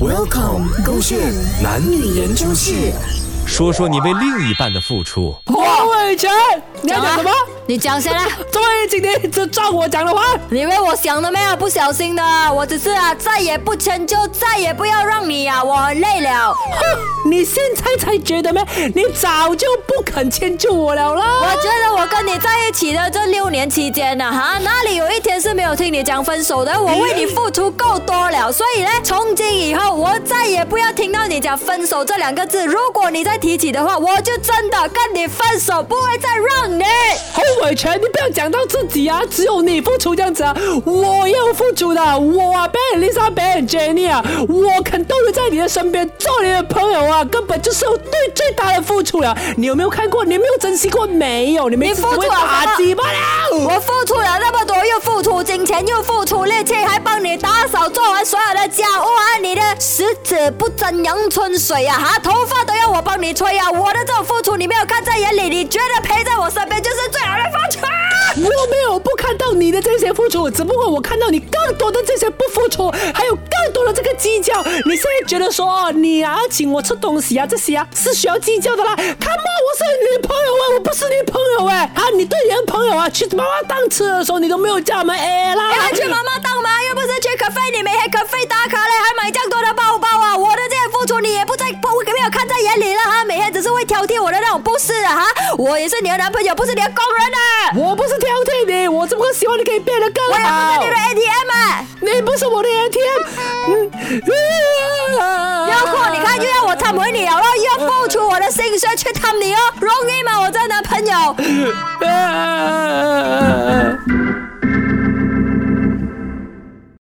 Welcome，勾线男女研究室。说说你为另一半的付出。王伟成，你要讲什么？你讲先啦。终于今天就照我讲的话。你以为我想的没有？不小心的，我只是啊，再也不迁就，再也不要让你啊，我很累了。哼，你现在才觉得咩？你早就不肯迁就我了啦。我觉得我跟你在一起的这六年期间呢，哈，哪里有一天是没有听你讲分手的？我为你付出够多了，所以呢，从今以后我再也不要听到你讲分手这两个字。如果你再提起的话，我就真的跟你分手，不会再让你。洪伟全，你不要讲到自己啊，只有你付出这样子啊，我也有付出的，我啊，Ben Lisa Ben Jenny 啊，我肯都留在你的身边做你的朋友啊，根本就是我对最大的付出了。你有没有看过？你有没有珍惜过？没有，你没付出打击罢了。我付出了那么多，又付出金钱，又付出力气，还帮你打扫，做完所有的家务啊，你的十指不沾阳春水啊，哈，头发都要我帮你吹啊，我的这种付出你没有看在眼里，你觉得陪看到你的这些付出，只不过我看到你更多的这些不付出，还有更多的这个计较。你现在觉得说你啊请我吃东西啊这些啊是需要计较的啦？看嘛，我是女朋友啊，我不是女朋友哎啊！你对你的朋友啊去妈妈档吃的时候，你都没有叫我们哎啦？要去妈妈档吗？又不是去咖啡，你每天咖啡打卡嘞，还买这样多的包包啊！我的这些付出你也不在不没有看在眼里了哈，每天只是会挑剔我的那种不是啊哈！我也是你的男朋友，不是你的工人啊！我不是挑剔你，我怎么会希望你可以变得更好。我也不是你的 ATM 啊！你不是我的 ATM。要过你看又要我忏悔你了，又要付出我的心血去探你哦，容易吗？我这男朋友。